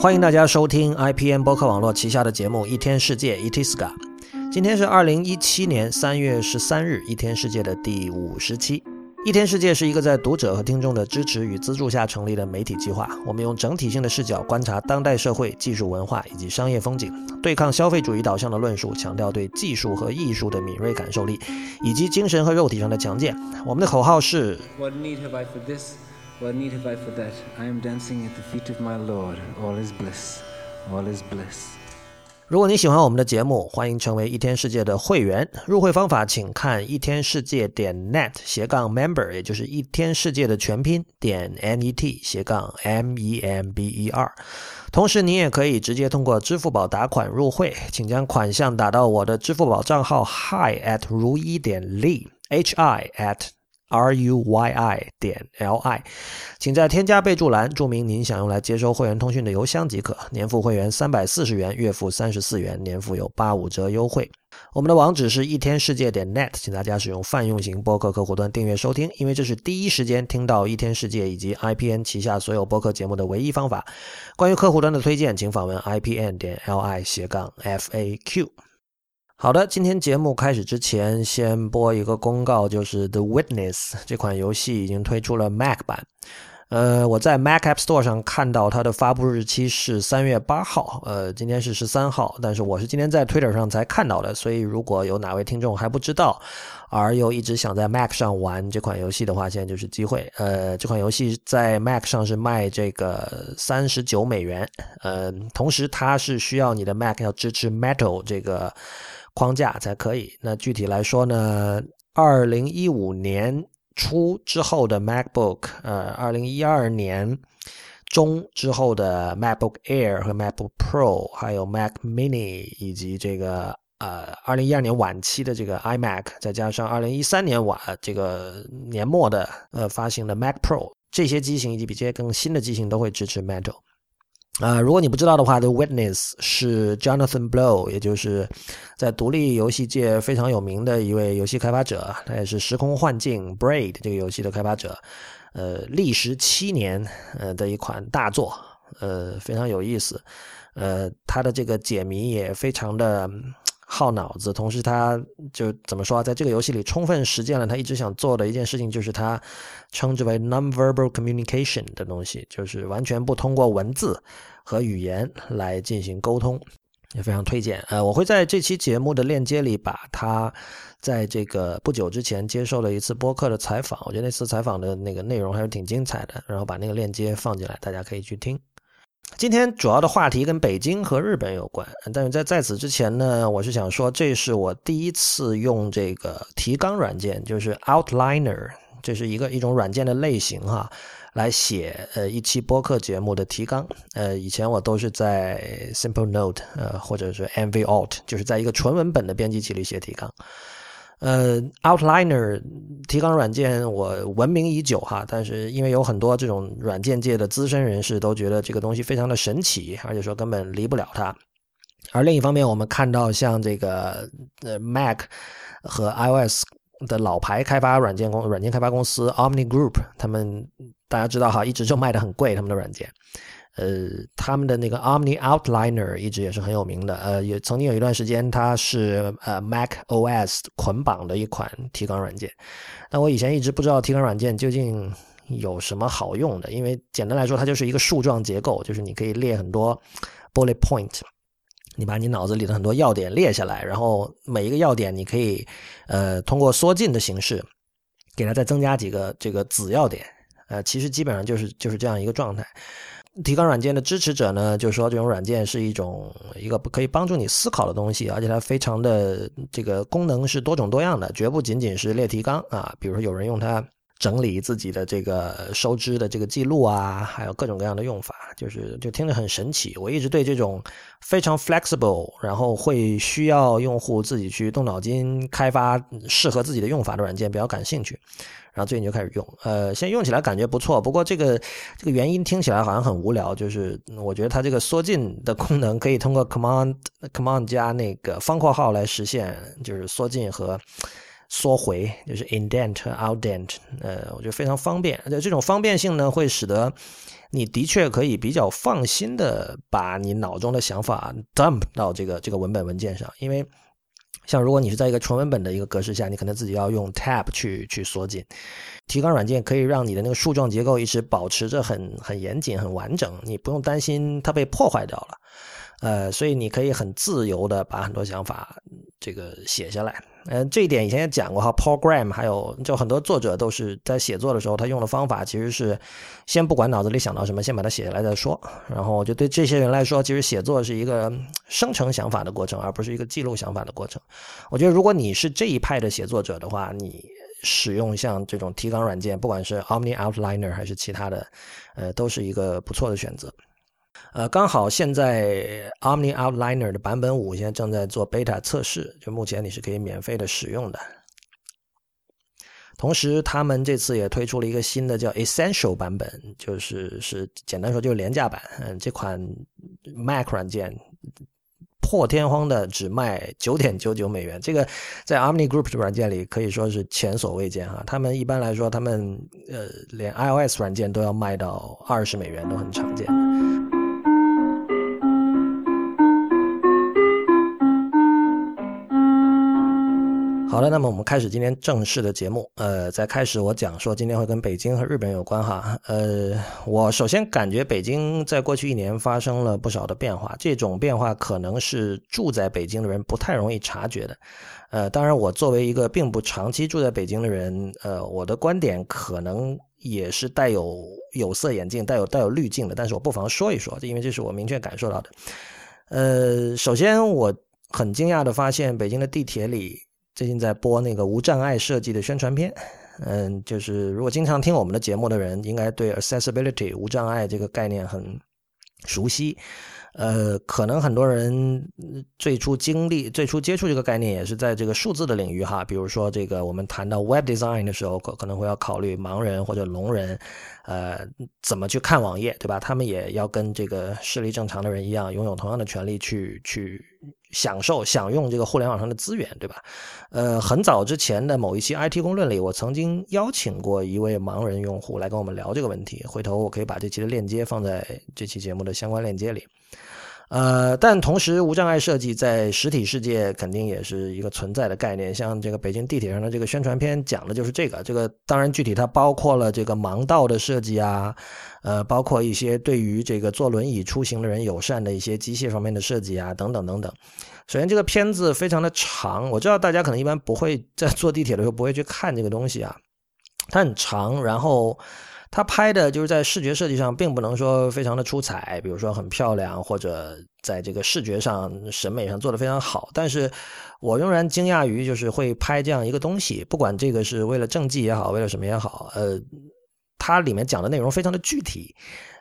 欢迎大家收听 IPN 播客网络旗下的节目《一天世界》（Itiska）。今天是二零一七年三月十三日，《一天世界》的第五十期。《一天世界》是一个在读者和听众的支持与资助下成立的媒体计划。我们用整体性的视角观察当代社会、技术文化以及商业风景，对抗消费主义导向的论述，强调对技术和艺术的敏锐感受力，以及精神和肉体上的强健。我们的口号是。What need have I for this? That? I am dancing at the feet of my Lord. All is bliss. All is bliss. 如果你喜欢我们的节目，欢迎成为一天世界的会员。入会方法请看一天世界点 net 斜杠 member，也就是一天世界的全拼点 net 斜杠 m e m b e r。同时，你也可以直接通过支付宝打款入会，请将款项打到我的支付宝账号 hi at 如一点 li h i at r u y i 点 l i，请在添加备注栏注明您想用来接收会员通讯的邮箱即可。年付会员三百四十元，月付三十四元，年付有八五折优惠。我们的网址是一天世界点 net，请大家使用泛用型播客客户端订阅收听，因为这是第一时间听到一天世界以及 IPN 旗下所有播客节目的唯一方法。关于客户端的推荐，请访问 IPN 点 l i 斜杠 f a q。好的，今天节目开始之前，先播一个公告，就是《The Witness》这款游戏已经推出了 Mac 版。呃，我在 Mac App Store 上看到它的发布日期是三月八号，呃，今天是十三号，但是我是今天在 Twitter 上才看到的，所以如果有哪位听众还不知道，而又一直想在 Mac 上玩这款游戏的话，现在就是机会。呃，这款游戏在 Mac 上是卖这个三十九美元，呃，同时它是需要你的 Mac 要支持 Metal 这个。框架才可以。那具体来说呢？二零一五年初之后的 MacBook，呃，二零一二年中之后的 MacBook Air 和 MacBook Pro，还有 Mac Mini，以及这个呃，二零一二年晚期的这个 iMac，再加上二零一三年晚这个年末的呃发行的 Mac Pro，这些机型以及比这些更新的机型都会支持 Metal。啊，如果你不知道的话，《The Witness》是 Jonathan Blow，也就是在独立游戏界非常有名的一位游戏开发者，他也是《时空幻境》Braid 这个游戏的开发者。呃，历时七年呃的一款大作，呃，非常有意思。呃，他的这个解谜也非常的。耗脑子，同时他就怎么说，在这个游戏里充分实践了他一直想做的一件事情，就是他称之为 nonverbal communication 的东西，就是完全不通过文字和语言来进行沟通，也非常推荐。呃，我会在这期节目的链接里把他在这个不久之前接受了一次播客的采访，我觉得那次采访的那个内容还是挺精彩的，然后把那个链接放进来，大家可以去听。今天主要的话题跟北京和日本有关，但是在在此之前呢，我是想说，这是我第一次用这个提纲软件，就是 Outliner，这是一个一种软件的类型哈，来写呃一期播客节目的提纲。呃，以前我都是在 Simple Note 呃或者是 MV Alt，就是在一个纯文本的编辑器里写提纲。呃，Outliner 提纲软件我闻名已久哈，但是因为有很多这种软件界的资深人士都觉得这个东西非常的神奇，而且说根本离不了它。而另一方面，我们看到像这个呃 Mac 和 iOS 的老牌开发软件公软件开发公司 Omni Group，他们大家知道哈，一直就卖的很贵，他们的软件。呃，他们的那个 Omni Outliner 一直也是很有名的。呃，也曾经有一段时间，它是呃 Mac OS 捆绑的一款提纲软件。但我以前一直不知道提纲软件究竟有什么好用的，因为简单来说，它就是一个树状结构，就是你可以列很多 bullet point，你把你脑子里的很多要点列下来，然后每一个要点你可以呃通过缩进的形式给它再增加几个这个子要点。呃，其实基本上就是就是这样一个状态。提纲软件的支持者呢，就说这种软件是一种一个可以帮助你思考的东西，而且它非常的这个功能是多种多样的，绝不仅仅是列提纲啊。比如说有人用它整理自己的这个收支的这个记录啊，还有各种各样的用法，就是就听着很神奇。我一直对这种非常 flexible，然后会需要用户自己去动脑筋开发适合自己的用法的软件比较感兴趣。然后最近就开始用，呃，现在用起来感觉不错。不过这个这个原因听起来好像很无聊，就是我觉得它这个缩进的功能可以通过 command command 加那个方括号来实现，就是缩进和缩回，就是 indent、outdent，呃，我觉得非常方便。这种方便性呢，会使得你的确可以比较放心的把你脑中的想法 dump 到这个这个文本文件上，因为像如果你是在一个纯文本的一个格式下，你可能自己要用 tab 去去锁紧。提纲软件可以让你的那个树状结构一直保持着很很严谨、很完整，你不用担心它被破坏掉了。呃，所以你可以很自由的把很多想法这个写下来。呃，这一点以前也讲过哈，Paul Graham 还有就很多作者都是在写作的时候，他用的方法其实是先不管脑子里想到什么，先把它写下来再说。然后就对这些人来说，其实写作是一个生成想法的过程，而不是一个记录想法的过程。我觉得如果你是这一派的写作者的话，你使用像这种提纲软件，不管是 Omni Outliner 还是其他的，呃，都是一个不错的选择。呃，刚好现在 Omni Outliner 的版本五现在正在做 beta 测试，就目前你是可以免费的使用的。同时，他们这次也推出了一个新的叫 Essential 版本，就是是简单说就是廉价版。嗯，这款 Mac 软件破天荒的只卖九点九九美元，这个在 Omni Group 的软件里可以说是前所未见哈。他们一般来说，他们呃连 iOS 软件都要卖到二十美元，都很常见。好了，那么我们开始今天正式的节目。呃，在开始我讲说今天会跟北京和日本有关哈。呃，我首先感觉北京在过去一年发生了不少的变化，这种变化可能是住在北京的人不太容易察觉的。呃，当然我作为一个并不长期住在北京的人，呃，我的观点可能也是带有有色眼镜、带有带有滤镜的，但是我不妨说一说，因为这是我明确感受到的。呃，首先我很惊讶的发现，北京的地铁里。最近在播那个无障碍设计的宣传片，嗯，就是如果经常听我们的节目的人，应该对 accessibility 无障碍这个概念很熟悉。呃，可能很多人最初经历、最初接触这个概念，也是在这个数字的领域哈。比如说，这个我们谈到 Web Design 的时候，可可能会要考虑盲人或者聋人，呃，怎么去看网页，对吧？他们也要跟这个视力正常的人一样，拥有同样的权利去去享受、享用这个互联网上的资源，对吧？呃，很早之前的某一期 IT 公论里，我曾经邀请过一位盲人用户来跟我们聊这个问题。回头我可以把这期的链接放在这期节目的相关链接里。呃，但同时，无障碍设计在实体世界肯定也是一个存在的概念。像这个北京地铁上的这个宣传片讲的就是这个。这个当然具体它包括了这个盲道的设计啊，呃，包括一些对于这个坐轮椅出行的人友善的一些机械方面的设计啊，等等等等。首先，这个片子非常的长，我知道大家可能一般不会在坐地铁的时候不会去看这个东西啊，它很长，然后。他拍的就是在视觉设计上，并不能说非常的出彩，比如说很漂亮，或者在这个视觉上、审美上做的非常好。但是我仍然惊讶于，就是会拍这样一个东西，不管这个是为了政绩也好，为了什么也好，呃，它里面讲的内容非常的具体，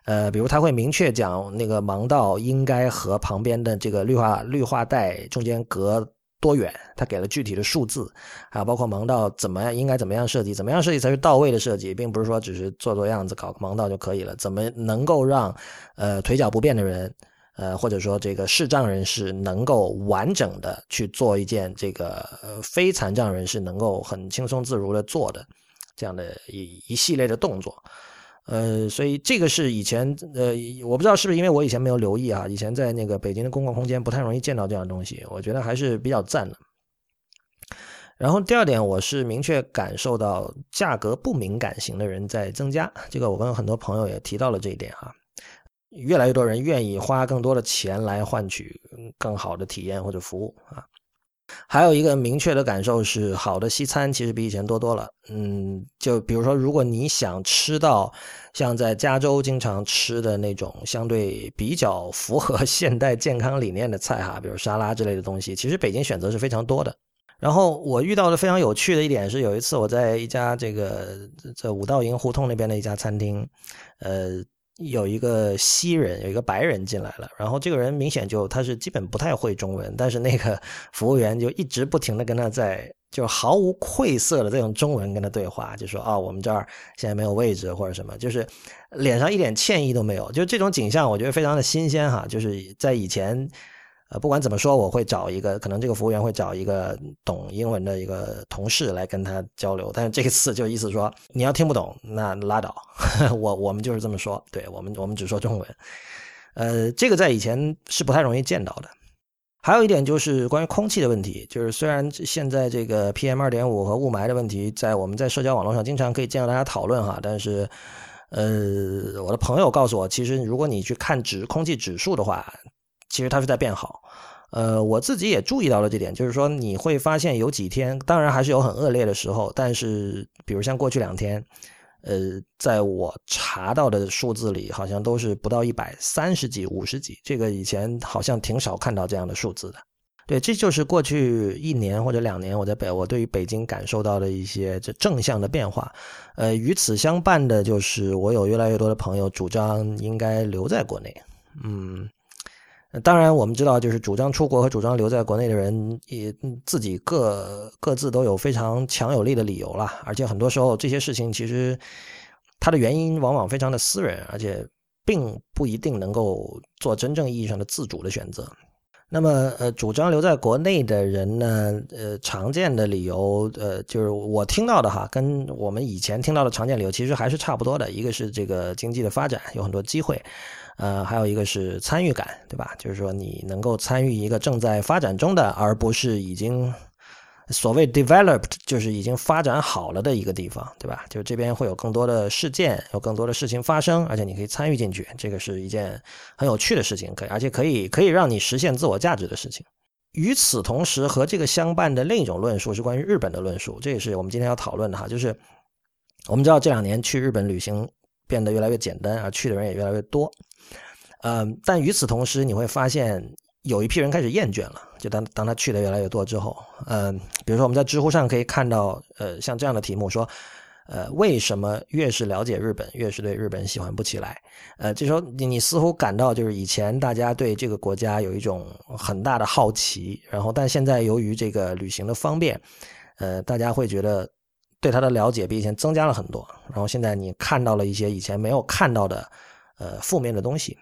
呃，比如他会明确讲那个盲道应该和旁边的这个绿化绿化带中间隔。多远？他给了具体的数字，还有包括盲道怎么样，应该怎么样设计，怎么样设计才是到位的设计，并不是说只是做做样子搞个盲道就可以了。怎么能够让呃腿脚不便的人，呃或者说这个视障人士能够完整的去做一件这个呃非残障人士能够很轻松自如的做的这样的一一系列的动作。呃，所以这个是以前呃，我不知道是不是因为我以前没有留意啊，以前在那个北京的公共空间不太容易见到这样的东西，我觉得还是比较赞的。然后第二点，我是明确感受到价格不敏感型的人在增加，这个我跟很多朋友也提到了这一点哈，越来越多人愿意花更多的钱来换取更好的体验或者服务啊。还有一个明确的感受是，好的西餐其实比以前多多了。嗯，就比如说，如果你想吃到像在加州经常吃的那种相对比较符合 现代健康理念的菜哈，比如沙拉之类的东西，其实北京选择是非常多的。然后我遇到的非常有趣的一点是，有一次我在一家这个在五道营胡同那边的一家餐厅，呃。有一个西人，有一个白人进来了，然后这个人明显就他是基本不太会中文，但是那个 服务员就一直不停的跟他在，就毫无愧色的在用中文跟他对话，就说啊，我们这儿现在没有位置或者什么，就是脸上一点歉意都没有，就这种景象我觉得非常的新鲜哈，就是在以前，呃，不管怎么说，我会找一个，可能这个服务员会找一个懂英文的一个同事来跟他交流。但是这次就意思说，你要听不懂，那拉倒。我我们就是这么说，对我们我们只说中文。呃，这个在以前是不太容易见到的。还有一点就是关于空气的问题，就是虽然现在这个 PM 二点五和雾霾的问题，在我们在社交网络上经常可以见到大家讨论哈，但是，呃，我的朋友告诉我，其实如果你去看指空气指数的话。其实它是在变好，呃，我自己也注意到了这点，就是说你会发现有几天，当然还是有很恶劣的时候，但是比如像过去两天，呃，在我查到的数字里，好像都是不到一百三十几、五十几，这个以前好像挺少看到这样的数字的。对，这就是过去一年或者两年我在北，我对于北京感受到的一些这正向的变化。呃，与此相伴的就是我有越来越多的朋友主张应该留在国内，嗯。当然，我们知道，就是主张出国和主张留在国内的人，也自己各各自都有非常强有力的理由了。而且很多时候，这些事情其实它的原因往往非常的私人，而且并不一定能够做真正意义上的自主的选择。那么，呃，主张留在国内的人呢，呃，常见的理由，呃，就是我听到的哈，跟我们以前听到的常见理由其实还是差不多的。一个是这个经济的发展有很多机会。呃，还有一个是参与感，对吧？就是说你能够参与一个正在发展中的，而不是已经所谓 developed，就是已经发展好了的一个地方，对吧？就这边会有更多的事件，有更多的事情发生，而且你可以参与进去，这个是一件很有趣的事情，可以，而且可以可以让你实现自我价值的事情。与此同时，和这个相伴的另一种论述是关于日本的论述，这也是我们今天要讨论的哈。就是我们知道这两年去日本旅行变得越来越简单，而去的人也越来越多。嗯，但与此同时，你会发现有一批人开始厌倦了。就当当他去的越来越多之后，嗯，比如说我们在知乎上可以看到，呃，像这样的题目说，呃，为什么越是了解日本，越是对日本喜欢不起来？呃，这时候你你似乎感到，就是以前大家对这个国家有一种很大的好奇，然后但现在由于这个旅行的方便，呃，大家会觉得对他的了解比以前增加了很多。然后现在你看到了一些以前没有看到的，呃，负面的东西。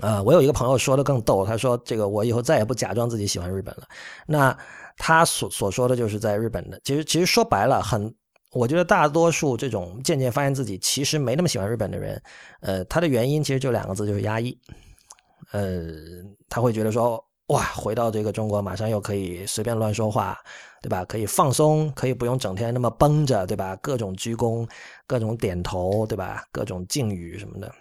呃，我有一个朋友说的更逗，他说：“这个我以后再也不假装自己喜欢日本了。”那他所所说的就是在日本的，其实其实说白了，很我觉得大多数这种渐渐发现自己其实没那么喜欢日本的人，呃，他的原因其实就两个字，就是压抑。呃，他会觉得说，哇，回到这个中国，马上又可以随便乱说话，对吧？可以放松，可以不用整天那么绷着，对吧？各种鞠躬，各种点头，对吧？各种敬语什么的。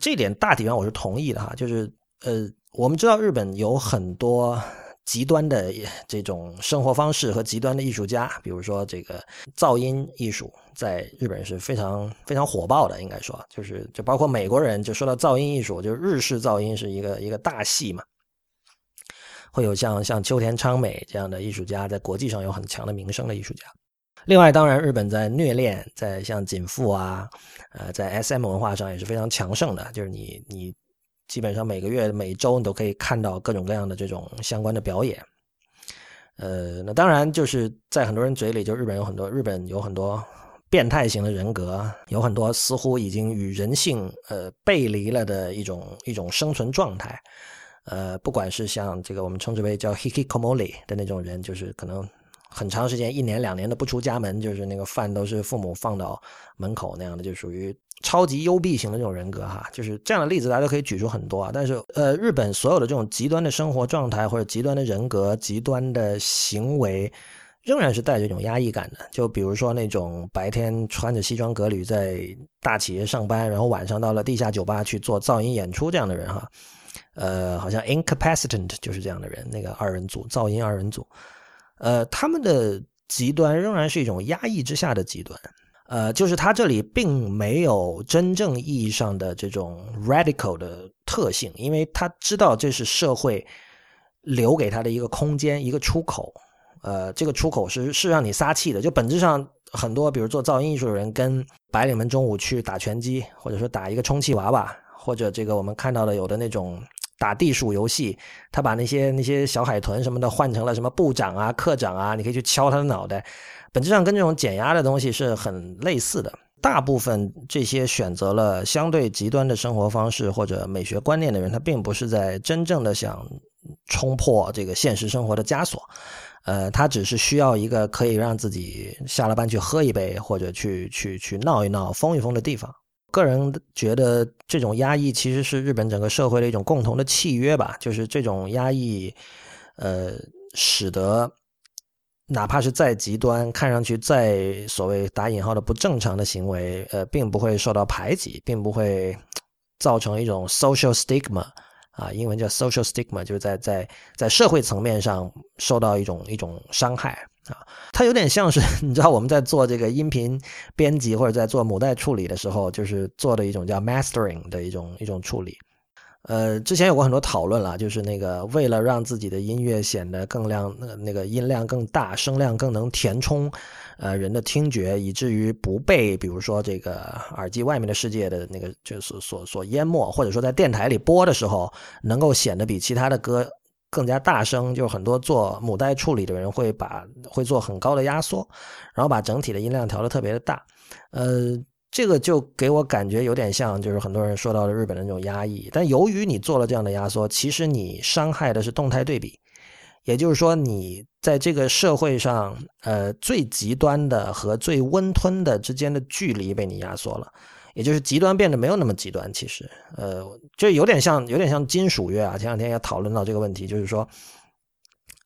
这点大体上我是同意的哈，就是呃，我们知道日本有很多极端的这种生活方式和极端的艺术家，比如说这个噪音艺术，在日本是非常非常火爆的，应该说，就是就包括美国人就说到噪音艺术，就日式噪音是一个一个大戏嘛，会有像像秋田昌美这样的艺术家，在国际上有很强的名声的艺术家。另外，当然，日本在虐恋，在像锦富啊，呃，在 SM 文化上也是非常强盛的。就是你，你基本上每个月、每周你都可以看到各种各样的这种相关的表演。呃，那当然就是在很多人嘴里，就日本有很多日本有很多变态型的人格，有很多似乎已经与人性呃背离了的一种一种生存状态。呃，不管是像这个我们称之为叫 hikikomori 的那种人，就是可能。很长时间，一年两年的不出家门，就是那个饭都是父母放到门口那样的，就属于超级幽闭型的这种人格哈。就是这样的例子，大家都可以举出很多啊。但是，呃，日本所有的这种极端的生活状态或者极端的人格、极端的行为，仍然是带着一种压抑感的。就比如说那种白天穿着西装革履在大企业上班，然后晚上到了地下酒吧去做噪音演出这样的人哈。呃，好像 Incapacitant 就是这样的人，那个二人组噪音二人组。呃，他们的极端仍然是一种压抑之下的极端，呃，就是他这里并没有真正意义上的这种 radical 的特性，因为他知道这是社会留给他的一个空间，一个出口，呃，这个出口是是让你撒气的。就本质上，很多比如做噪音艺术的人，跟白领们中午去打拳击，或者说打一个充气娃娃，或者这个我们看到的有的那种。打地鼠游戏，他把那些那些小海豚什么的换成了什么部长啊、科长啊，你可以去敲他的脑袋。本质上跟这种减压的东西是很类似的。大部分这些选择了相对极端的生活方式或者美学观念的人，他并不是在真正的想冲破这个现实生活的枷锁。呃，他只是需要一个可以让自己下了班去喝一杯，或者去去去闹一闹、疯一疯的地方。个人觉得这种压抑其实是日本整个社会的一种共同的契约吧，就是这种压抑，呃，使得哪怕是再极端、看上去再所谓打引号的不正常的行为，呃，并不会受到排挤，并不会造成一种 social stigma。啊，英文叫 social stigma，就是在在在社会层面上受到一种一种伤害啊。它有点像是 你知道我们在做这个音频编辑或者在做母带处理的时候，就是做的一种叫 mastering 的一种一种处理。呃，之前有过很多讨论了，就是那个为了让自己的音乐显得更亮，那个那个音量更大，声量更能填充。呃，人的听觉以至于不被，比如说这个耳机外面的世界的那个就是所所淹没，或者说在电台里播的时候，能够显得比其他的歌更加大声。就是很多做母带处理的人会把会做很高的压缩，然后把整体的音量调的特别的大。呃，这个就给我感觉有点像，就是很多人说到的日本的那种压抑。但由于你做了这样的压缩，其实你伤害的是动态对比。也就是说，你在这个社会上，呃，最极端的和最温吞的之间的距离被你压缩了，也就是极端变得没有那么极端。其实，呃，就有点像，有点像金属乐啊。前两天也讨论到这个问题，就是说，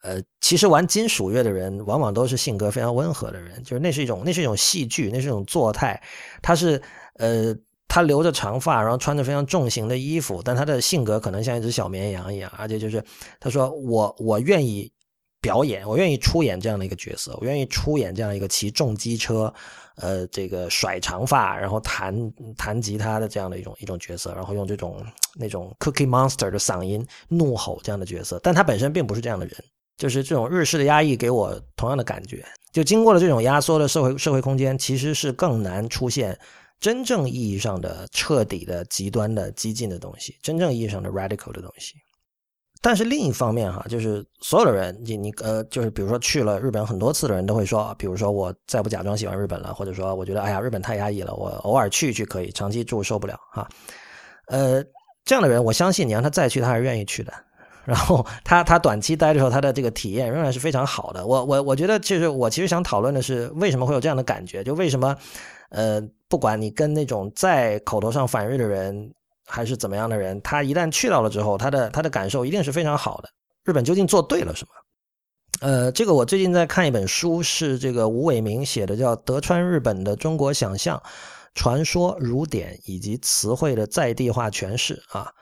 呃，其实玩金属乐的人往往都是性格非常温和的人，就是那是一种，那是一种戏剧，那是一种作态，他是，呃。他留着长发，然后穿着非常重型的衣服，但他的性格可能像一只小绵羊一样，而且就是他说我我愿意表演，我愿意出演这样的一个角色，我愿意出演这样一个骑重机车，呃，这个甩长发，然后弹弹吉他的这样的一种一种角色，然后用这种那种 Cookie Monster 的嗓音怒吼这样的角色，但他本身并不是这样的人，就是这种日式的压抑给我同样的感觉，就经过了这种压缩的社会社会空间，其实是更难出现。真正意义上的彻底的极端的激进的东西，真正意义上的 radical 的东西。但是另一方面哈，就是所有的人，你你呃，就是比如说去了日本很多次的人都会说，比如说我再不假装喜欢日本了，或者说我觉得哎呀日本太压抑了，我偶尔去一去可以，长期住受不了哈。呃，这样的人，我相信你让他再去，他还是愿意去的。然后他他短期待的时候，他的这个体验仍然是非常好的。我我我觉得，其实我其实想讨论的是，为什么会有这样的感觉？就为什么？呃，不管你跟那种在口头上反日的人，还是怎么样的人，他一旦去到了之后，他的他的感受一定是非常好的。日本究竟做对了什么？呃，这个我最近在看一本书，是这个吴伟明写的，叫《德川日本的中国想象、传说、儒典以及词汇的在地化诠释》啊。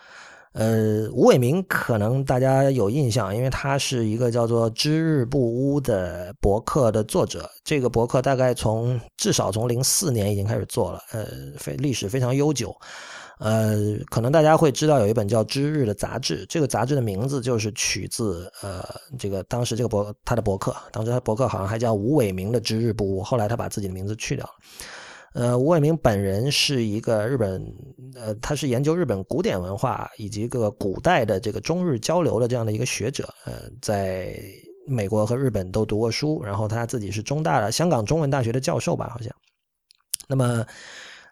呃，吴伟明可能大家有印象，因为他是一个叫做“知日不污”的博客的作者。这个博客大概从至少从零四年已经开始做了，呃，非历史非常悠久。呃，可能大家会知道有一本叫《知日》的杂志，这个杂志的名字就是取自呃这个当时这个博他的博客，当时他博客好像还叫吴伟明的“知日不误”，后来他把自己的名字去掉了。呃，吴伟明本人是一个日本，呃，他是研究日本古典文化以及各个古代的这个中日交流的这样的一个学者，呃，在美国和日本都读过书，然后他自己是中大的香港中文大学的教授吧，好像。那么，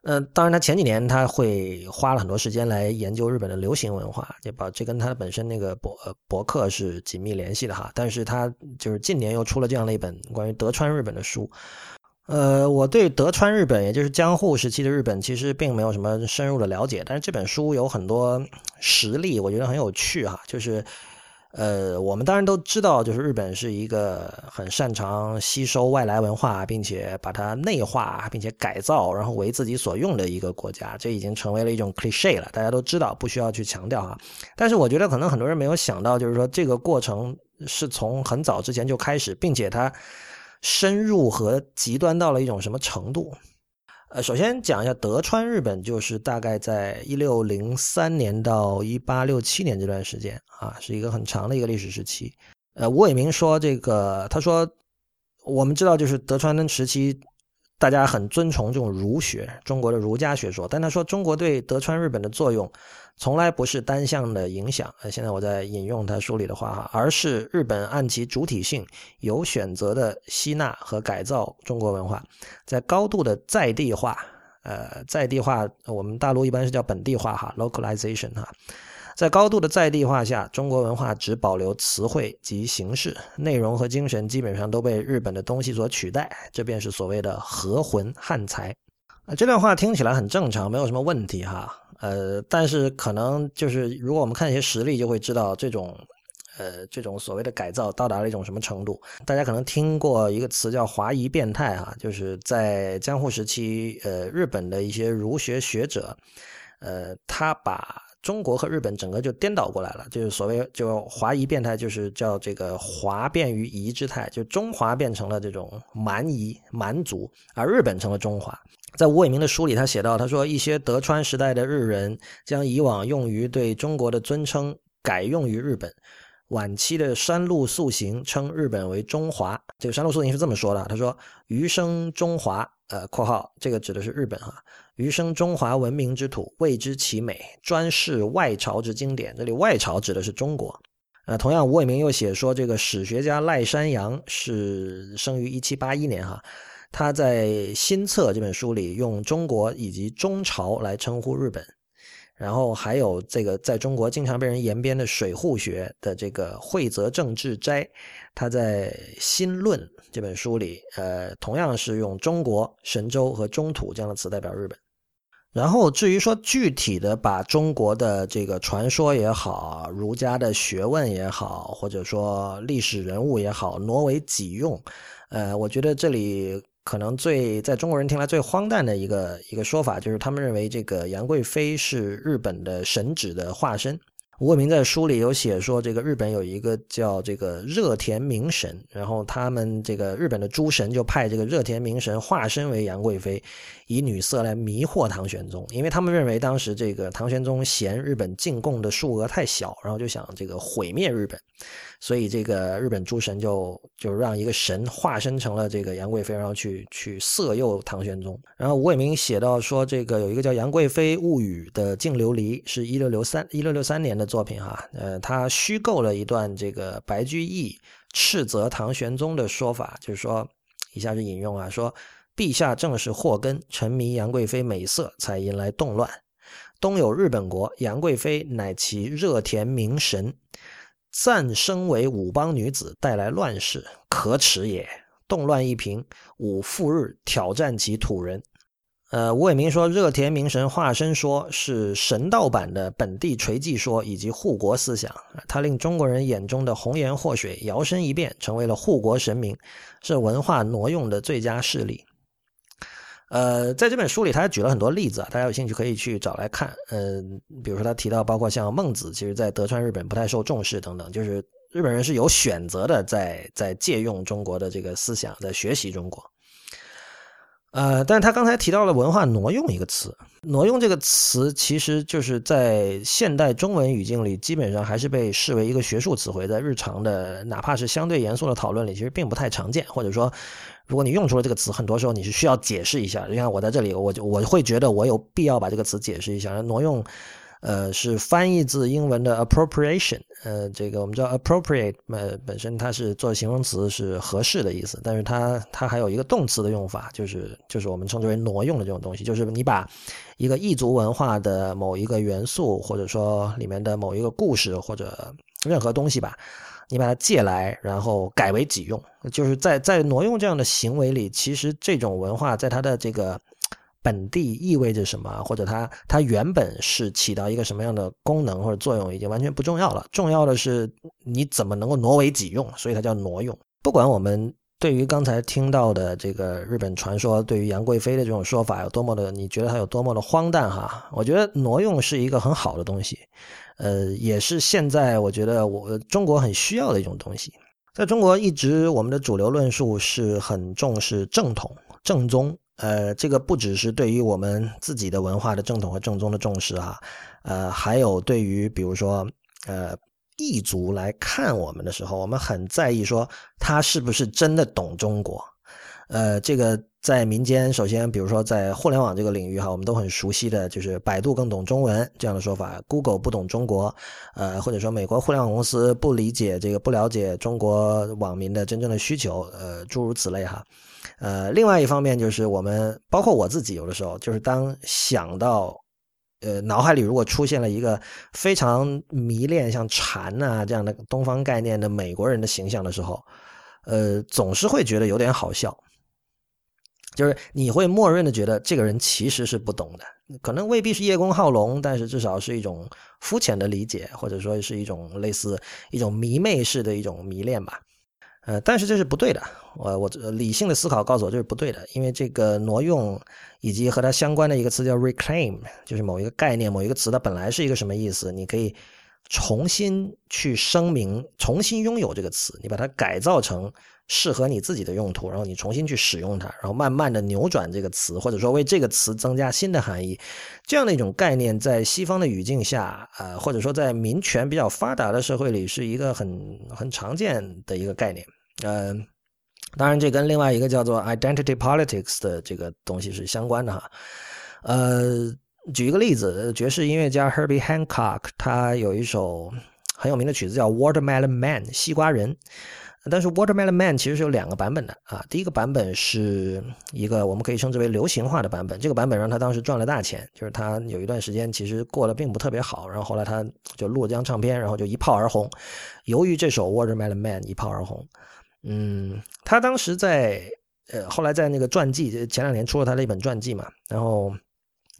呃，当然他前几年他会花了很多时间来研究日本的流行文化，就把这跟他本身那个博博客是紧密联系的哈。但是他就是近年又出了这样的一本关于德川日本的书。呃，我对德川日本，也就是江户时期的日本，其实并没有什么深入的了解。但是这本书有很多实例，我觉得很有趣哈。就是，呃，我们当然都知道，就是日本是一个很擅长吸收外来文化，并且把它内化，并且改造，然后为自己所用的一个国家。这已经成为了一种 cliche 了，大家都知道，不需要去强调哈。但是我觉得，可能很多人没有想到，就是说这个过程是从很早之前就开始，并且它。深入和极端到了一种什么程度？呃，首先讲一下德川日本，就是大概在一六零三年到一八六七年这段时间啊，是一个很长的一个历史时期。呃，吴伟明说这个，他说我们知道，就是德川时期。大家很尊崇这种儒学，中国的儒家学说。但他说，中国对德川日本的作用，从来不是单向的影响。呃，现在我在引用他书里的话哈，而是日本按其主体性，有选择的吸纳和改造中国文化，在高度的在地化，呃，在地化，我们大陆一般是叫本地化哈，localization 哈，在高度的在地化下，中国文化只保留词汇及形式，内容和精神基本上都被日本的东西所取代，这便是所谓的和魂汉才。啊，这段话听起来很正常，没有什么问题哈。呃，但是可能就是如果我们看一些实例，就会知道这种。呃，这种所谓的改造到达了一种什么程度？大家可能听过一个词叫“华夷变态”哈，就是在江户时期，呃，日本的一些儒学学者，呃，他把中国和日本整个就颠倒过来了，就是所谓就“华夷变态”，就是叫这个“华变于夷之态”，就中华变成了这种蛮夷蛮族，而日本成了中华。在吴伟明的书里，他写到，他说一些德川时代的日人将以往用于对中国的尊称改用于日本。晚期的山路素行称日本为中华，这个山路素行是这么说的：他说“余生中华”，呃，括号这个指的是日本哈，“余生中华文明之土，谓之其美，专视外朝之经典”。这里外朝指的是中国。呃，同样，吴伟明又写说，这个史学家赖山阳是生于一七八一年哈，他在《新册》这本书里用中国以及中朝来称呼日本。然后还有这个在中国经常被人言编的水户学的这个惠泽正治斋，他在《新论》这本书里，呃，同样是用中国、神州和中土这样的词代表日本。然后至于说具体的把中国的这个传说也好、儒家的学问也好，或者说历史人物也好，挪为己用，呃，我觉得这里。可能最在中国人听来最荒诞的一个一个说法，就是他们认为这个杨贵妃是日本的神旨的化身。吴伟明在书里有写说，这个日本有一个叫这个热田明神，然后他们这个日本的诸神就派这个热田明神化身为杨贵妃，以女色来迷惑唐玄宗，因为他们认为当时这个唐玄宗嫌日本进贡的数额太小，然后就想这个毁灭日本。所以这个日本诸神就就让一个神化身成了这个杨贵妃，然后去去色诱唐玄宗。然后吴伟明写到说，这个有一个叫《杨贵妃物语》的净琉璃，是一六六三一六六三年的作品哈。呃，他虚构了一段这个白居易斥责唐玄宗的说法，就是说，以下是引用啊，说陛下正是祸根，沉迷杨贵妃美色，才引来动乱。东有日本国，杨贵妃乃其热田名神。暂生为武邦女子，带来乱世，可耻也。动乱一平，吾复日挑战其土人。呃，吴伟明说，热田明神化身说是神道版的本地垂迹说以及护国思想，他令中国人眼中的红颜祸水摇身一变，成为了护国神明，是文化挪用的最佳事例。呃，在这本书里，他还举了很多例子啊，大家有兴趣可以去找来看。嗯，比如说他提到，包括像孟子，其实在德川日本不太受重视等等，就是日本人是有选择的，在在借用中国的这个思想，在学习中国。呃，但他刚才提到了“文化挪用”一个词，“挪用”这个词其实就是在现代中文语境里，基本上还是被视为一个学术词汇，在日常的哪怕是相对严肃的讨论里，其实并不太常见，或者说。如果你用出了这个词，很多时候你是需要解释一下。你看我在这里，我就我会觉得我有必要把这个词解释一下。挪用，呃，是翻译自英文的 appropriation。呃，这个我们知道 appropriate，呃，本身它是做形容词是合适的意思，但是它它还有一个动词的用法，就是就是我们称之为挪用的这种东西，就是你把一个异族文化的某一个元素，或者说里面的某一个故事或者任何东西吧。你把它借来，然后改为己用，就是在在挪用这样的行为里，其实这种文化在它的这个本地意味着什么，或者它它原本是起到一个什么样的功能或者作用，已经完全不重要了。重要的是你怎么能够挪为己用，所以它叫挪用。不管我们对于刚才听到的这个日本传说，对于杨贵妃的这种说法有多么的，你觉得它有多么的荒诞哈？我觉得挪用是一个很好的东西。呃，也是现在我觉得我中国很需要的一种东西。在中国，一直我们的主流论述是很重视正统、正宗。呃，这个不只是对于我们自己的文化的正统和正宗的重视啊，呃，还有对于比如说呃异族来看我们的时候，我们很在意说他是不是真的懂中国。呃，这个在民间，首先，比如说在互联网这个领域哈，我们都很熟悉的就是百度更懂中文这样的说法，Google 不懂中国，呃，或者说美国互联网公司不理解这个不了解中国网民的真正的需求，呃，诸如此类哈。呃，另外一方面就是我们包括我自己有的时候就是当想到呃脑海里如果出现了一个非常迷恋像禅啊这样的东方概念的美国人的形象的时候，呃，总是会觉得有点好笑。就是你会默认的觉得这个人其实是不懂的，可能未必是叶公好龙，但是至少是一种肤浅的理解，或者说是一种类似一种迷妹式的一种迷恋吧。呃，但是这是不对的，我我理性的思考告诉我这是不对的，因为这个挪用以及和它相关的一个词叫 reclaim，就是某一个概念、某一个词，它本来是一个什么意思，你可以重新去声明、重新拥有这个词，你把它改造成。适合你自己的用途，然后你重新去使用它，然后慢慢的扭转这个词，或者说为这个词增加新的含义，这样的一种概念，在西方的语境下，呃，或者说在民权比较发达的社会里，是一个很很常见的一个概念。呃，当然这跟另外一个叫做 identity politics 的这个东西是相关的哈。呃，举一个例子，爵士音乐家 Herbie Hancock 他有一首很有名的曲子叫《Watermelon Man》西瓜人。但是 Watermelon Man 其实是有两个版本的啊，第一个版本是一个我们可以称之为流行化的版本，这个版本让他当时赚了大钱，就是他有一段时间其实过得并不特别好，然后后来他就录了张唱片，然后就一炮而红。由于这首 Watermelon Man 一炮而红，嗯，他当时在呃后来在那个传记前两年出了他的一本传记嘛，然后。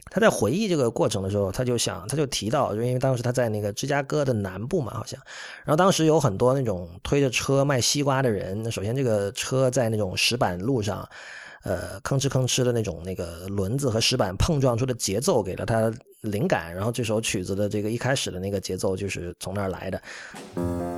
他在回忆这个过程的时候，他就想，他就提到，就因为当时他在那个芝加哥的南部嘛，好像，然后当时有很多那种推着车卖西瓜的人。那首先，这个车在那种石板路上，呃，吭哧吭哧的那种那个轮子和石板碰撞出的节奏，给了他灵感。然后这首曲子的这个一开始的那个节奏就是从那儿来的。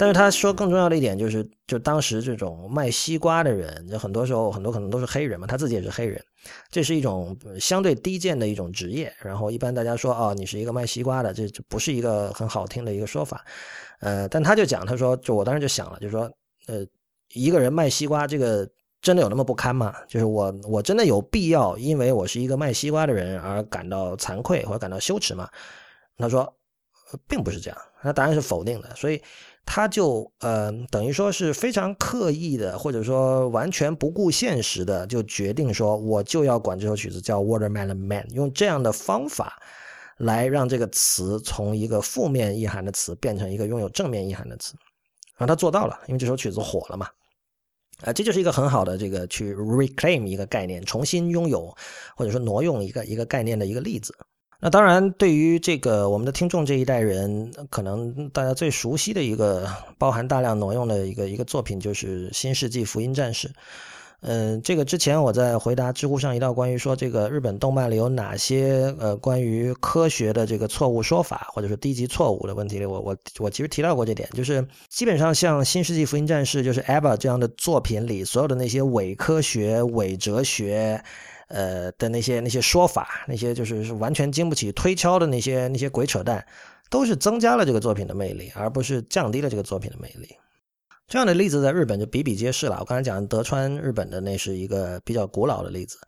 但是他说更重要的一点就是，就当时这种卖西瓜的人，就很多时候很多可能都是黑人嘛，他自己也是黑人，这是一种相对低贱的一种职业。然后一般大家说哦，你是一个卖西瓜的，这这不是一个很好听的一个说法。呃，但他就讲，他说，就我当时就想了，就说，呃，一个人卖西瓜，这个真的有那么不堪吗？就是我我真的有必要因为我是一个卖西瓜的人而感到惭愧或者感到羞耻吗？他说，并不是这样，他答案是否定的，所以。他就呃，等于说是非常刻意的，或者说完全不顾现实的，就决定说，我就要管这首曲子叫《Watermelon Man》，用这样的方法来让这个词从一个负面意涵的词变成一个拥有正面意涵的词。然后他做到了，因为这首曲子火了嘛。啊，这就是一个很好的这个去 reclaim 一个概念，重新拥有或者说挪用一个一个概念的一个例子。那当然，对于这个我们的听众这一代人，可能大家最熟悉的一个包含大量挪用的一个一个作品，就是《新世纪福音战士》。嗯，这个之前我在回答知乎上一道关于说这个日本动漫里有哪些呃关于科学的这个错误说法，或者是低级错误的问题里，我我我其实提到过这点，就是基本上像《新世纪福音战士》就是 EVA 这样的作品里，所有的那些伪科学、伪哲学。呃的那些那些说法，那些就是完全经不起推敲的那些那些鬼扯淡，都是增加了这个作品的魅力，而不是降低了这个作品的魅力。这样的例子在日本就比比皆是了。我刚才讲德川日本的那是一个比较古老的例子，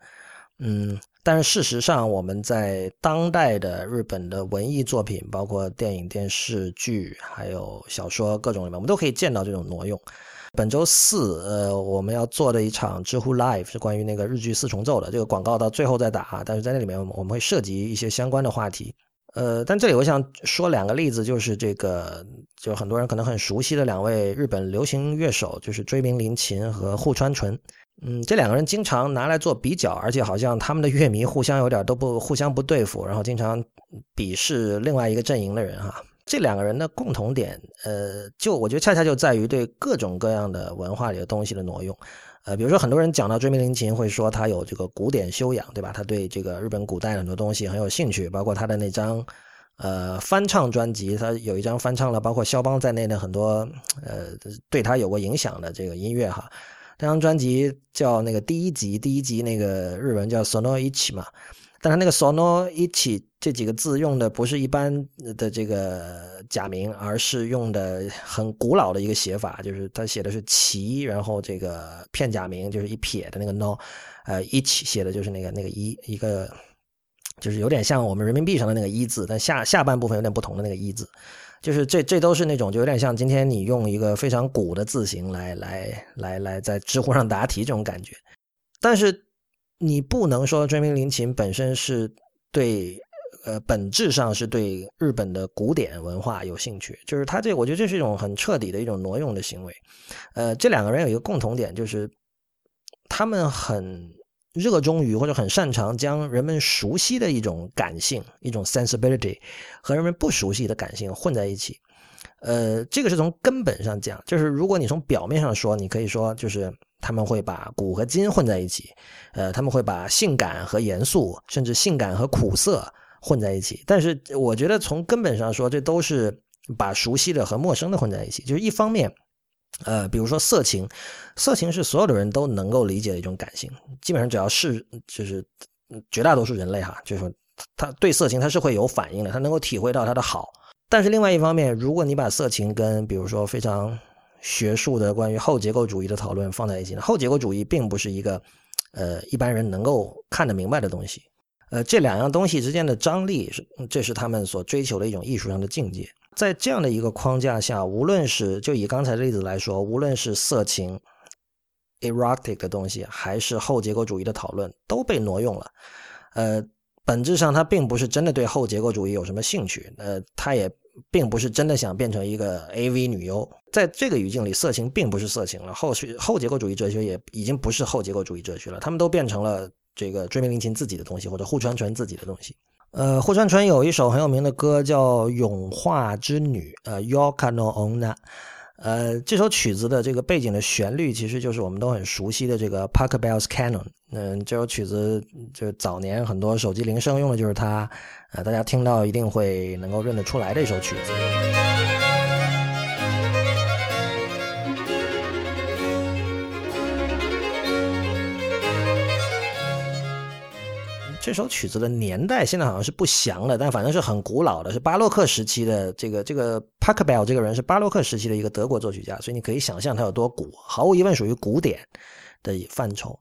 嗯，但是事实上我们在当代的日本的文艺作品，包括电影、电视剧，还有小说各种里面，我们都可以见到这种挪用。本周四，呃，我们要做的一场知乎 Live 是关于那个日剧四重奏的。这个广告到最后再打，但是在那里面我们我们会涉及一些相关的话题。呃，但这里我想说两个例子，就是这个，就很多人可能很熟悉的两位日本流行乐手，就是追名林檎和户川纯。嗯，这两个人经常拿来做比较，而且好像他们的乐迷互相有点都不互相不对付，然后经常鄙视另外一个阵营的人哈。这两个人的共同点，呃，就我觉得恰恰就在于对各种各样的文化里的东西的挪用，呃，比如说很多人讲到追名林檎，会说他有这个古典修养，对吧？他对这个日本古代很多东西很有兴趣，包括他的那张呃翻唱专辑，他有一张翻唱了包括肖邦在内的很多呃对他有过影响的这个音乐哈。这张专辑叫那个第一集，第一集那个日文叫 Sono Ichi 嘛。但他那个 sono 一起这几个字用的不是一般的这个假名，而是用的很古老的一个写法，就是他写的是齐，然后这个片假名就是一撇的那个 no，呃，一起写的就是那个那个一一个就是有点像我们人民币上的那个一字，但下下半部分有点不同的那个一字，就是这这都是那种就有点像今天你用一个非常古的字形来来来来在知乎上答题这种感觉。但是你不能说追名林琴本身是对呃本质上是对日本的古典文化有兴趣，就是他这我觉得这是一种很彻底的一种挪用的行为。呃，这两个人有一个共同点，就是他们很。热衷于或者很擅长将人们熟悉的一种感性、一种 sensibility 和人们不熟悉的感性混在一起。呃，这个是从根本上讲，就是如果你从表面上说，你可以说就是他们会把骨和筋混在一起，呃，他们会把性感和严肃，甚至性感和苦涩混在一起。但是我觉得从根本上说，这都是把熟悉的和陌生的混在一起。就是一方面。呃，比如说色情，色情是所有的人都能够理解的一种感性，基本上只要是就是绝大多数人类哈，就是说他对色情他是会有反应的，他能够体会到它的好。但是另外一方面，如果你把色情跟比如说非常学术的关于后结构主义的讨论放在一起，后结构主义并不是一个呃一般人能够看得明白的东西。呃，这两样东西之间的张力是，这是他们所追求的一种艺术上的境界。在这样的一个框架下，无论是就以刚才的例子来说，无论是色情、erotic 的东西，还是后结构主义的讨论，都被挪用了。呃，本质上他并不是真的对后结构主义有什么兴趣，呃，他也并不是真的想变成一个 AV 女优。在这个语境里，色情并不是色情了，后续后结构主义哲学也已经不是后结构主义哲学了，他们都变成了这个追名林檎自己的东西，或者户川纯自己的东西。呃，户川纯有一首很有名的歌叫《永化之女》，呃，Yokano Ona 呃，这首曲子的这个背景的旋律其实就是我们都很熟悉的这个 Park Bell's Canon。嗯，这首曲子就早年很多手机铃声用的就是它，啊，大家听到一定会能够认得出来的一首曲子。这首曲子的年代现在好像是不详的，但反正是很古老的，是巴洛克时期的。这个这个 p a c k b e l l 这个人是巴洛克时期的一个德国作曲家，所以你可以想象他有多古，毫无疑问属于古典的范畴。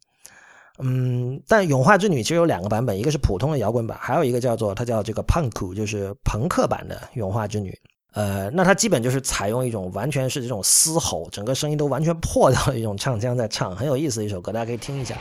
嗯，但《永化之女》其实有两个版本，一个是普通的摇滚版，还有一个叫做它叫这个 Punk，就是朋克版的《永化之女》。呃，那它基本就是采用一种完全是这种嘶吼，整个声音都完全破掉的一种唱腔在唱，很有意思的一首歌，大家可以听一下。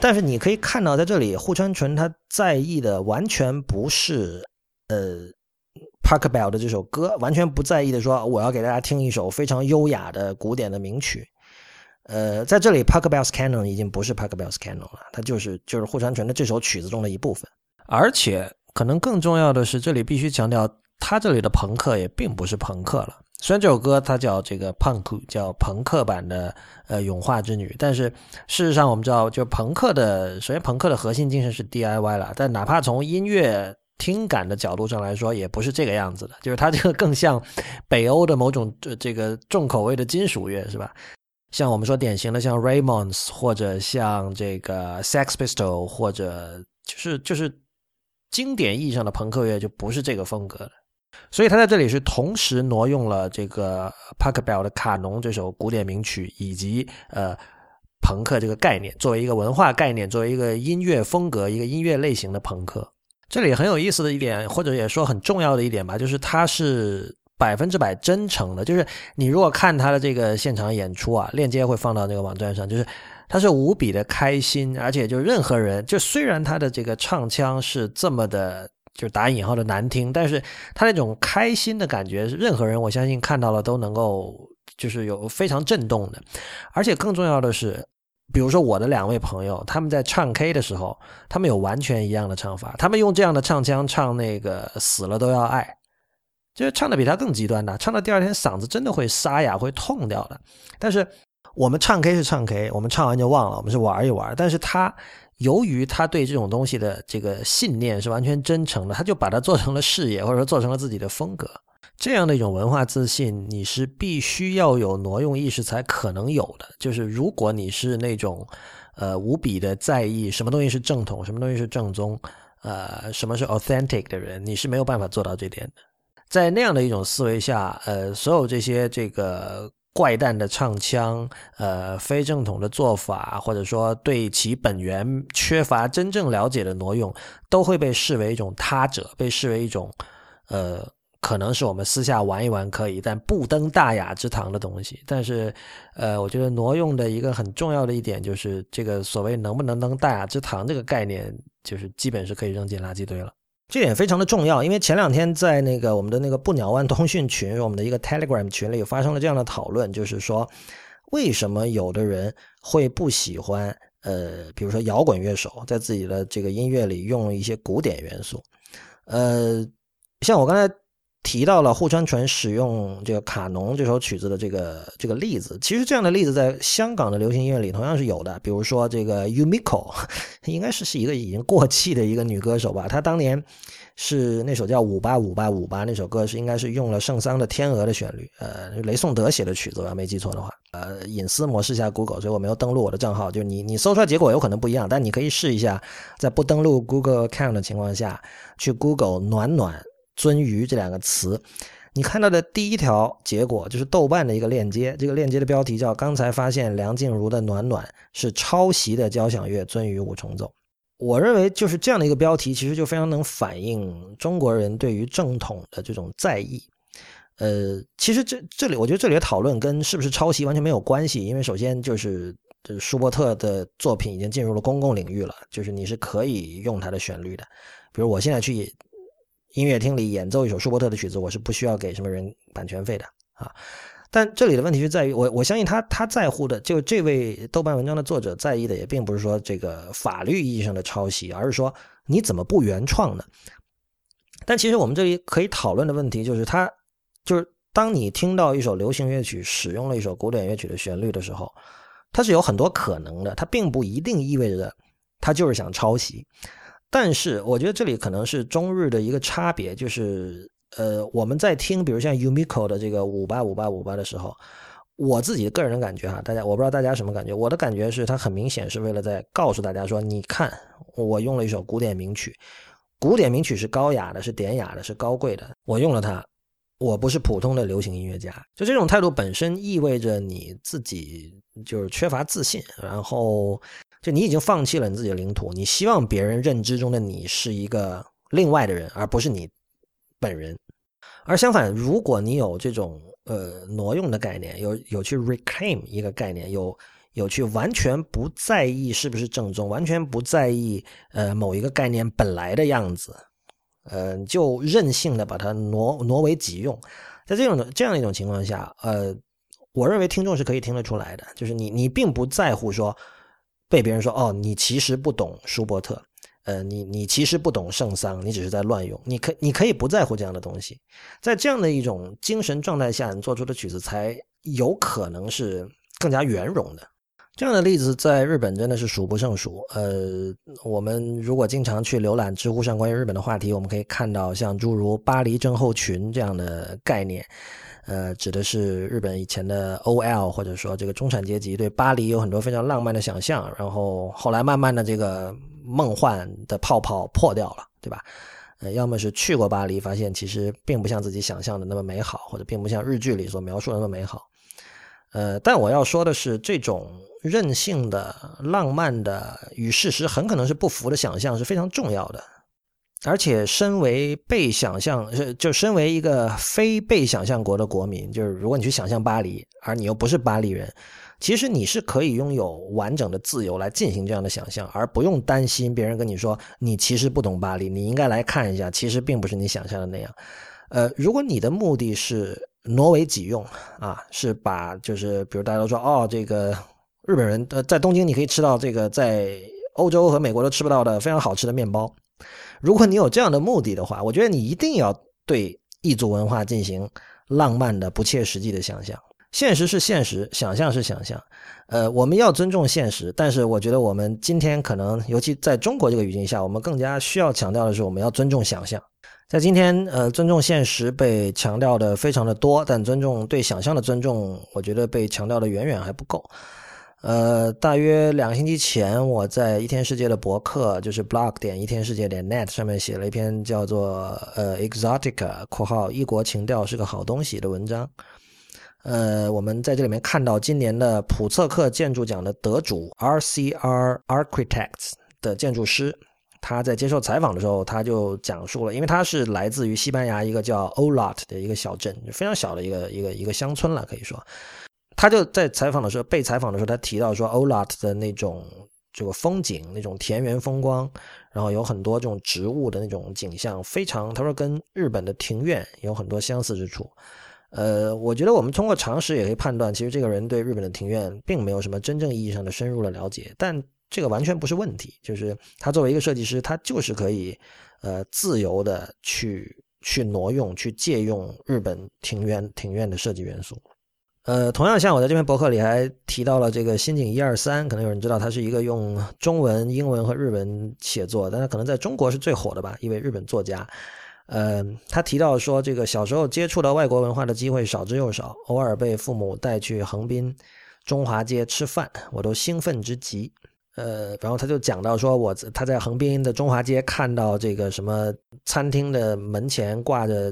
但是你可以看到，在这里，户川纯他在意的完全不是。呃，Park Bell 的这首歌完全不在意的说，我要给大家听一首非常优雅的古典的名曲。呃，在这里，Park Bell's Canon 已经不是 Park Bell's Canon 了，它就是就是户川纯的这首曲子中的一部分。而且，可能更重要的是，这里必须强调，他这里的朋克也并不是朋克了。虽然这首歌它叫这个 Punk，叫朋克版的呃永化之女，但是事实上我们知道，就朋克的首先朋克的核心精神是 DIY 了，但哪怕从音乐。听感的角度上来说，也不是这个样子的，就是它这个更像北欧的某种这这个重口味的金属乐，是吧？像我们说典型的像 Ramones 或者像这个 Sex p i s t o l 或者就是就是经典意义上的朋克乐，就不是这个风格的。所以他在这里是同时挪用了这个 p a r k Bell 的《卡农》这首古典名曲，以及呃朋克这个概念，作为一个文化概念，作为一个音乐风格、一个音乐类型的朋克。这里很有意思的一点，或者也说很重要的一点吧，就是他是百分之百真诚的。就是你如果看他的这个现场演出啊，链接会放到那个网站上，就是他是无比的开心，而且就任何人，就虽然他的这个唱腔是这么的，就是打引号的难听，但是他那种开心的感觉，任何人我相信看到了都能够就是有非常震动的，而且更重要的是。比如说我的两位朋友，他们在唱 K 的时候，他们有完全一样的唱法。他们用这样的唱腔唱那个《死了都要爱》，就是唱的比他更极端的，唱到第二天嗓子真的会沙哑，会痛掉的。但是我们唱 K 是唱 K，我们唱完就忘了，我们是玩一玩。但是他由于他对这种东西的这个信念是完全真诚的，他就把它做成了事业，或者说做成了自己的风格。这样的一种文化自信，你是必须要有挪用意识才可能有的。就是如果你是那种呃无比的在意什么东西是正统，什么东西是正宗，呃，什么是 authentic 的人，你是没有办法做到这点的。在那样的一种思维下，呃，所有这些这个怪诞的唱腔，呃，非正统的做法，或者说对其本源缺乏真正了解的挪用，都会被视为一种他者，被视为一种呃。可能是我们私下玩一玩可以，但不登大雅之堂的东西。但是，呃，我觉得挪用的一个很重要的一点就是，这个所谓能不能登大雅之堂这个概念，就是基本是可以扔进垃圾堆了。这点非常的重要，因为前两天在那个我们的那个不鸟湾通讯群，我们的一个 Telegram 群里发生了这样的讨论，就是说，为什么有的人会不喜欢，呃，比如说摇滚乐手在自己的这个音乐里用一些古典元素，呃，像我刚才。提到了户川纯使用这个卡农这首曲子的这个这个例子，其实这样的例子在香港的流行音乐里同样是有的。比如说这个 Umiko，应该是是一个已经过气的一个女歌手吧？她当年是那首叫《五八五八五八》那首歌是应该是用了圣桑的《天鹅》的旋律，呃，雷颂德写的曲子，我要没记错的话。呃，隐私模式下 Google，所以我没有登录我的账号，就是你你搜出来结果有可能不一样，但你可以试一下，在不登录 Google account 的情况下去 Google 暖暖。鳟鱼这两个词，你看到的第一条结果就是豆瓣的一个链接，这个链接的标题叫“刚才发现梁静茹的暖暖是抄袭的交响乐鳟鱼五重奏”。我认为就是这样的一个标题，其实就非常能反映中国人对于正统的这种在意。呃，其实这这里我觉得这里的讨论跟是不是抄袭完全没有关系，因为首先就是舒伯特的作品已经进入了公共领域了，就是你是可以用它的旋律的，比如我现在去。音乐厅里演奏一首舒伯特的曲子，我是不需要给什么人版权费的啊。但这里的问题是在于，我我相信他他在乎的，就这位豆瓣文章的作者在意的，也并不是说这个法律意义上的抄袭，而是说你怎么不原创呢？但其实我们这里可以讨论的问题就是，他就是当你听到一首流行乐曲使用了一首古典乐曲的旋律的时候，它是有很多可能的，它并不一定意味着它就是想抄袭。但是我觉得这里可能是中日的一个差别，就是呃，我们在听，比如像 Umiko 的这个五八五八五八的时候，我自己个人的感觉哈，大家我不知道大家什么感觉，我的感觉是它很明显是为了在告诉大家说，你看我用了一首古典名曲，古典名曲是高雅的，是典雅的，是高贵的，我用了它，我不是普通的流行音乐家，就这种态度本身意味着你自己就是缺乏自信，然后。就你已经放弃了你自己的领土，你希望别人认知中的你是一个另外的人，而不是你本人。而相反，如果你有这种呃挪用的概念，有有去 reclaim 一个概念，有有去完全不在意是不是正宗，完全不在意呃某一个概念本来的样子，呃，就任性的把它挪挪为己用，在这种这样一种情况下，呃，我认为听众是可以听得出来的，就是你你并不在乎说。被别人说哦，你其实不懂舒伯特，呃，你你其实不懂圣桑，你只是在乱用。你可你可以不在乎这样的东西，在这样的一种精神状态下，你做出的曲子才有可能是更加圆融的。这样的例子在日本真的是数不胜数。呃，我们如果经常去浏览知乎上关于日本的话题，我们可以看到像诸如“巴黎症候群”这样的概念。呃，指的是日本以前的 OL，或者说这个中产阶级对巴黎有很多非常浪漫的想象，然后后来慢慢的这个梦幻的泡泡破掉了，对吧？呃，要么是去过巴黎，发现其实并不像自己想象的那么美好，或者并不像日剧里所描述的那么美好。呃，但我要说的是，这种任性的、浪漫的与事实很可能是不符的想象是非常重要的。而且，身为被想象，就身为一个非被想象国的国民，就是如果你去想象巴黎，而你又不是巴黎人，其实你是可以拥有完整的自由来进行这样的想象，而不用担心别人跟你说你其实不懂巴黎，你应该来看一下，其实并不是你想象的那样。呃，如果你的目的是挪为己用啊，是把就是比如大家都说哦，这个日本人呃在东京你可以吃到这个在欧洲和美国都吃不到的非常好吃的面包。如果你有这样的目的的话，我觉得你一定要对异族文化进行浪漫的、不切实际的想象。现实是现实，想象是想象。呃，我们要尊重现实，但是我觉得我们今天可能，尤其在中国这个语境下，我们更加需要强调的是，我们要尊重想象。在今天，呃，尊重现实被强调的非常的多，但尊重对想象的尊重，我觉得被强调的远远还不够。呃，大约两个星期前，我在一天世界的博客，就是 blog 点一天世界点 net 上面写了一篇叫做“呃 exotica（ 括号异国情调是个好东西）”的文章。呃，我们在这里面看到今年的普策克建筑奖的得主 RCR Architects 的建筑师。他在接受采访的时候，他就讲述了，因为他是来自于西班牙一个叫 Olot 的一个小镇，非常小的一个一个一个乡村了，可以说。他就在采访的时候，被采访的时候，他提到说，Olot 的那种这个风景，那种田园风光，然后有很多这种植物的那种景象，非常，他说跟日本的庭院有很多相似之处。呃，我觉得我们通过常识也可以判断，其实这个人对日本的庭院并没有什么真正意义上的深入的了解，但。这个完全不是问题，就是他作为一个设计师，他就是可以，呃，自由的去去挪用、去借用日本庭院庭院的设计元素。呃，同样像我在这篇博客里还提到了这个新井一二三，可能有人知道他是一个用中文、英文和日文写作，但他可能在中国是最火的吧，一位日本作家。呃，他提到说，这个小时候接触到外国文化的机会少之又少，偶尔被父母带去横滨中华街吃饭，我都兴奋之极。呃，然后他就讲到说，我他在横滨的中华街看到这个什么餐厅的门前挂着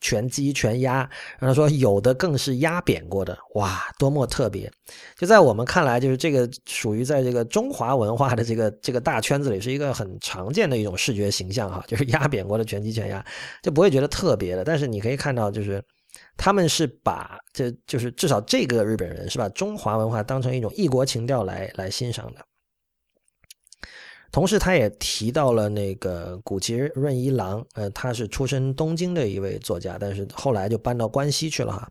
全鸡全鸭，然后说有的更是压扁过的，哇，多么特别！就在我们看来，就是这个属于在这个中华文化的这个这个大圈子里，是一个很常见的一种视觉形象哈，就是压扁过的全鸡全鸭，就不会觉得特别的。但是你可以看到，就是他们是把这就是至少这个日本人是把中华文化当成一种异国情调来来欣赏的。同时，他也提到了那个古崎润一郎，呃，他是出身东京的一位作家，但是后来就搬到关西去了哈。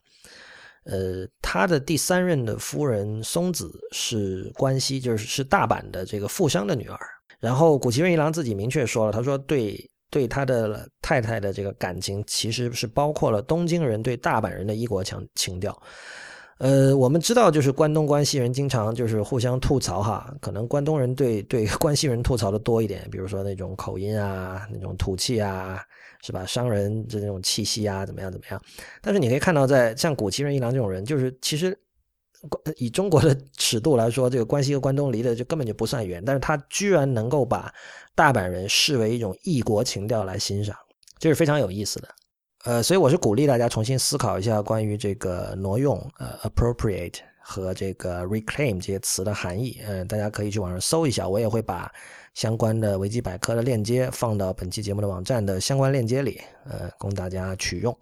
呃，他的第三任的夫人松子是关西，就是是大阪的这个富商的女儿。然后古崎润一郎自己明确说了，他说对对他的太太的这个感情，其实是包括了东京人对大阪人的异国情情调。呃，我们知道，就是关东关西人经常就是互相吐槽哈，可能关东人对对 关西人吐槽的多一点，比如说那种口音啊，那种土气啊，是吧？商人这种气息啊，怎么样怎么样？但是你可以看到，在像古奇人一郎这种人，就是其实以中国的尺度来说，这个关西和关东离的就根本就不算远，但是他居然能够把大阪人视为一种异国情调来欣赏，这是非常有意思的。呃，所以我是鼓励大家重新思考一下关于这个挪用、呃，appropriate 和这个 reclaim 这些词的含义。嗯，大家可以去网上搜一下，我也会把相关的维基百科的链接放到本期节目的网站的相关链接里，呃，供大家取用。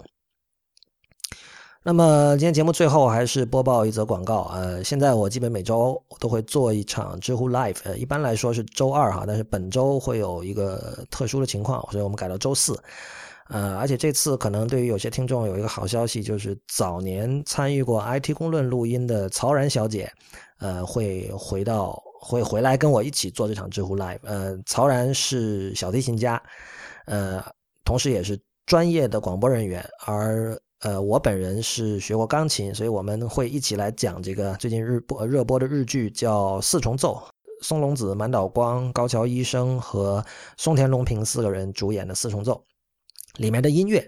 那么今天节目最后还是播报一则广告。呃，现在我基本每周都会做一场知乎 Live，呃，一般来说是周二哈，但是本周会有一个特殊的情况，所以我们改到周四。呃，而且这次可能对于有些听众有一个好消息，就是早年参与过 IT 公论录音的曹然小姐，呃，会回到会回来跟我一起做这场知乎 Live。呃，曹然是小提琴家，呃，同时也是专业的广播人员，而呃，我本人是学过钢琴，所以我们会一起来讲这个最近日播热播的日剧，叫《四重奏》，松隆子、满岛光、高桥医生和松田龙平四个人主演的《四重奏》。里面的音乐，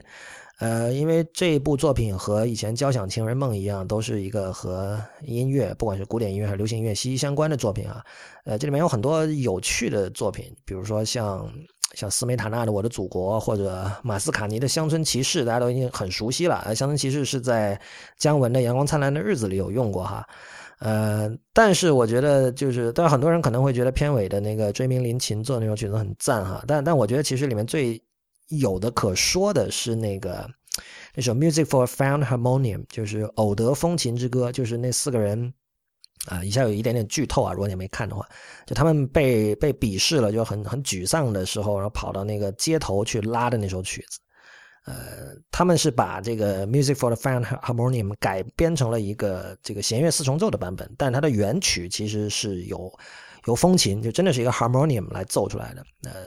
呃，因为这部作品和以前《交响情人梦》一样，都是一个和音乐，不管是古典音乐还是流行音乐息息相关的作品啊。呃，这里面有很多有趣的作品，比如说像像斯梅塔纳的《我的祖国》，或者马斯卡尼的《乡村骑士》，大家都已经很熟悉了。《乡村骑士》是在姜文的《阳光灿烂的日子》里有用过哈。呃，但是我觉得就是，但是很多人可能会觉得片尾的那个追名林琴做那首曲子很赞哈。但但我觉得其实里面最有的可说的是那个那首《Music for Found Harmonium》，就是《偶得风琴之歌》，就是那四个人啊，以下有一点点剧透啊，如果你没看的话，就他们被被鄙视了，就很很沮丧的时候，然后跑到那个街头去拉的那首曲子。呃，他们是把这个《Music for the Found Harmonium》改编成了一个这个弦乐四重奏的版本，但它的原曲其实是由由风琴，就真的是一个 harmonium 来奏出来的。呃。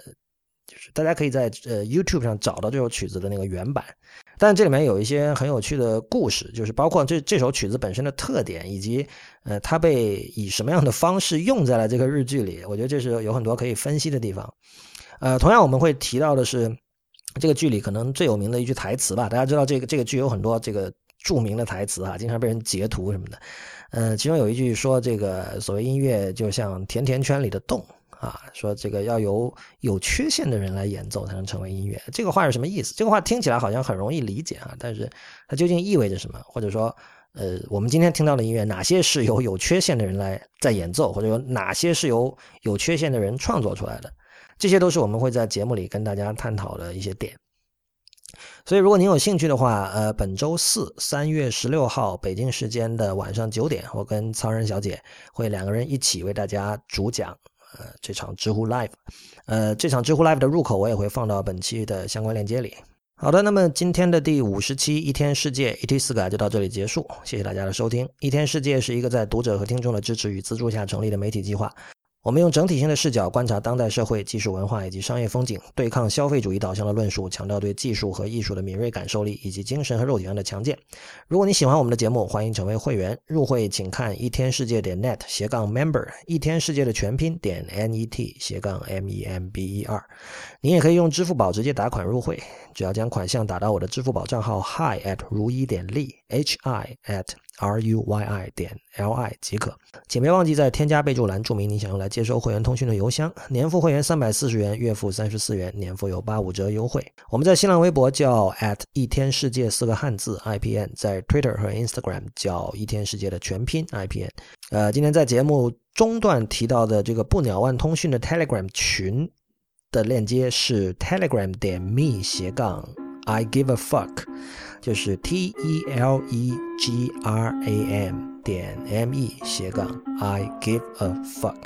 大家可以在呃 YouTube 上找到这首曲子的那个原版，但这里面有一些很有趣的故事，就是包括这这首曲子本身的特点，以及呃它被以什么样的方式用在了这个日剧里，我觉得这是有很多可以分析的地方。呃，同样我们会提到的是，这个剧里可能最有名的一句台词吧，大家知道这个这个剧有很多这个著名的台词啊，经常被人截图什么的。呃，其中有一句说这个所谓音乐就像甜甜圈里的洞啊，说这个要由有缺陷的人来演奏才能成为音乐。这个话是什么意思？这个话听起来好像很容易理解啊，但是它究竟意味着什么？或者说，呃，我们今天听到的音乐哪些是由有缺陷的人来在演奏，或者说哪些是由有缺陷的人创作出来的？这些都是我们会在节目里跟大家探讨的一些点。所以，如果您有兴趣的话，呃，本周四三月十六号北京时间的晚上九点，我跟曹仁小姐会两个人一起为大家主讲呃这场知乎 Live。呃，这场知乎 Live 的入口我也会放到本期的相关链接里。好的，那么今天的第五十期一天世界 ET 四改就到这里结束，谢谢大家的收听。一天世界是一个在读者和听众的支持与资助下成立的媒体计划。我们用整体性的视角观察当代社会、技术文化以及商业风景，对抗消费主义导向的论述，强调对技术和艺术的敏锐感受力以及精神和肉体上的强健。如果你喜欢我们的节目，欢迎成为会员。入会请看一天世界点 net 斜杠 member，一天世界的全拼点 n e t 斜杠 m e m b e r。您也可以用支付宝直接打款入会，只要将款项打到我的支付宝账号 hi at 如一点 li h i at r u y i 点 l i 即可。请别忘记在添加备注栏注明你想用来接收会员通讯的邮箱。年付会员三百四十元，月付三十四元，年付有八五折优惠。我们在新浪微博叫 at 一天世界四个汉字 i p n，在 Twitter 和 Instagram 叫一天世界的全拼 i p n。呃，今天在节目中段提到的这个不鸟万通讯的 Telegram 群。的链接是 telegram 点 me 斜杠 I give a fuck，就是 T E L E G R A M 点 M E 斜杠 I give a fuck。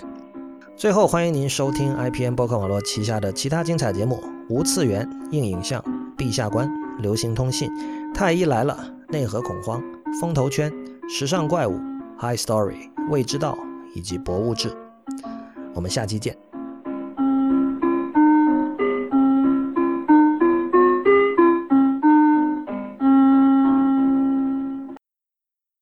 最后，欢迎您收听 IPN 播客网络旗下的其他精彩节目：无次元、硬影像、陛下观、流行通信、太医来了、内核恐慌、风投圈、时尚怪物、High Story、未知道以及博物志。我们下期见。